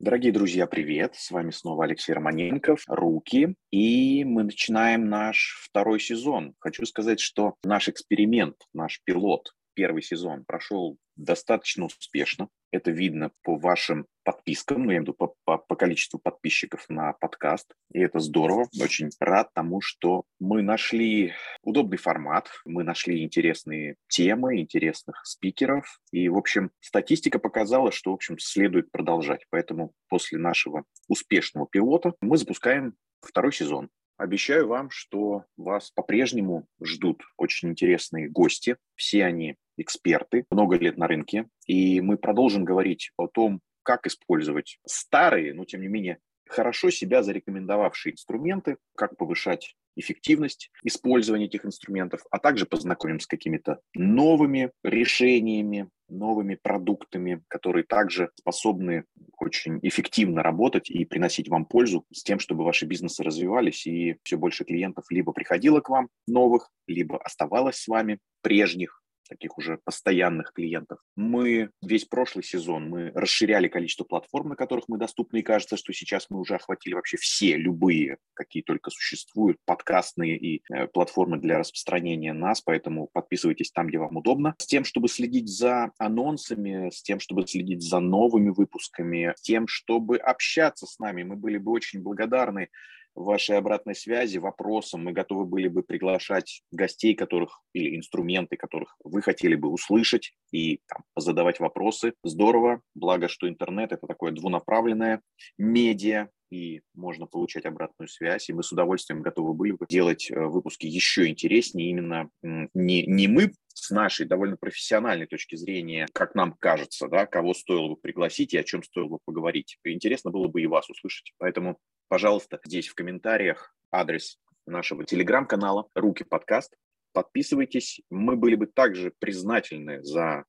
Дорогие друзья, привет! С вами снова Алексей Романенков, «Руки», и мы начинаем наш второй сезон. Хочу сказать, что наш эксперимент, наш пилот, первый сезон прошел достаточно успешно. Это видно по вашим подпискам, ну, я имею в виду по, по, по количеству подписчиков на подкаст. И это здорово. Очень рад тому, что мы нашли удобный формат, мы нашли интересные темы, интересных спикеров. И, в общем, статистика показала, что, в общем, следует продолжать. Поэтому после нашего успешного пилота мы запускаем второй сезон. Обещаю вам, что вас по-прежнему ждут очень интересные гости. Все они эксперты, много лет на рынке. И мы продолжим говорить о том, как использовать старые, но тем не менее хорошо себя зарекомендовавшие инструменты, как повышать эффективность использования этих инструментов, а также познакомим с какими-то новыми решениями, новыми продуктами, которые также способны очень эффективно работать и приносить вам пользу с тем, чтобы ваши бизнесы развивались и все больше клиентов либо приходило к вам новых, либо оставалось с вами прежних, таких уже постоянных клиентов. Мы весь прошлый сезон мы расширяли количество платформ, на которых мы доступны, и кажется, что сейчас мы уже охватили вообще все, любые, какие только существуют, подкастные и э, платформы для распространения нас, поэтому подписывайтесь там, где вам удобно, с тем, чтобы следить за анонсами, с тем, чтобы следить за новыми выпусками, с тем, чтобы общаться с нами. Мы были бы очень благодарны вашей обратной связи, вопросам. Мы готовы были бы приглашать гостей, которых или инструменты, которых вы хотели бы услышать и там, задавать вопросы. Здорово. Благо, что интернет – это такое двунаправленное медиа, и можно получать обратную связь. И мы с удовольствием готовы были бы делать э, выпуски еще интереснее. Именно не, не мы с нашей довольно профессиональной точки зрения, как нам кажется, да, кого стоило бы пригласить и о чем стоило бы поговорить. Интересно было бы и вас услышать. Поэтому, пожалуйста, здесь в комментариях адрес нашего телеграм-канала «Руки подкаст». Подписывайтесь. Мы были бы также признательны за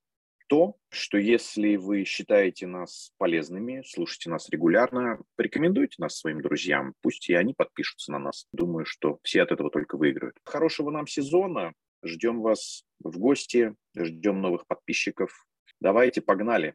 то, что если вы считаете нас полезными, слушайте нас регулярно, порекомендуйте нас своим друзьям, пусть и они подпишутся на нас. Думаю, что все от этого только выиграют. Хорошего нам сезона. Ждем вас в гости, ждем новых подписчиков. Давайте, погнали.